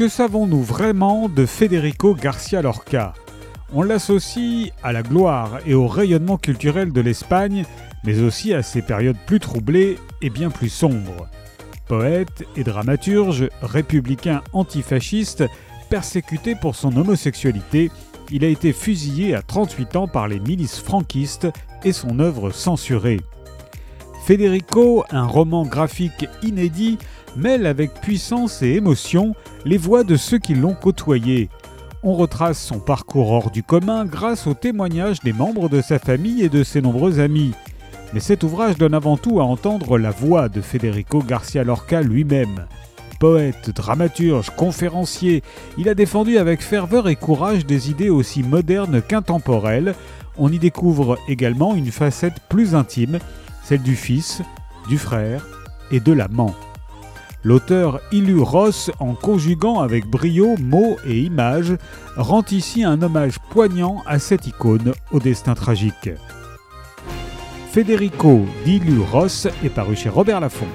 Que savons-nous vraiment de Federico Garcia Lorca? On l'associe à la gloire et au rayonnement culturel de l'Espagne, mais aussi à ses périodes plus troublées et bien plus sombres. Poète et dramaturge, républicain antifasciste, persécuté pour son homosexualité, il a été fusillé à 38 ans par les milices franquistes et son œuvre censurée. Federico, un roman graphique inédit, mêle avec puissance et émotion les voix de ceux qui l'ont côtoyé. On retrace son parcours hors du commun grâce aux témoignages des membres de sa famille et de ses nombreux amis. Mais cet ouvrage donne avant tout à entendre la voix de Federico Garcia Lorca lui-même. Poète, dramaturge, conférencier, il a défendu avec ferveur et courage des idées aussi modernes qu'intemporelles. On y découvre également une facette plus intime, celle du fils, du frère et de l'amant. L'auteur Ilu Ross, en conjuguant avec brio mots et images, rend ici un hommage poignant à cette icône au destin tragique. Federico d'Ilu Ross est paru chez Robert Laffont.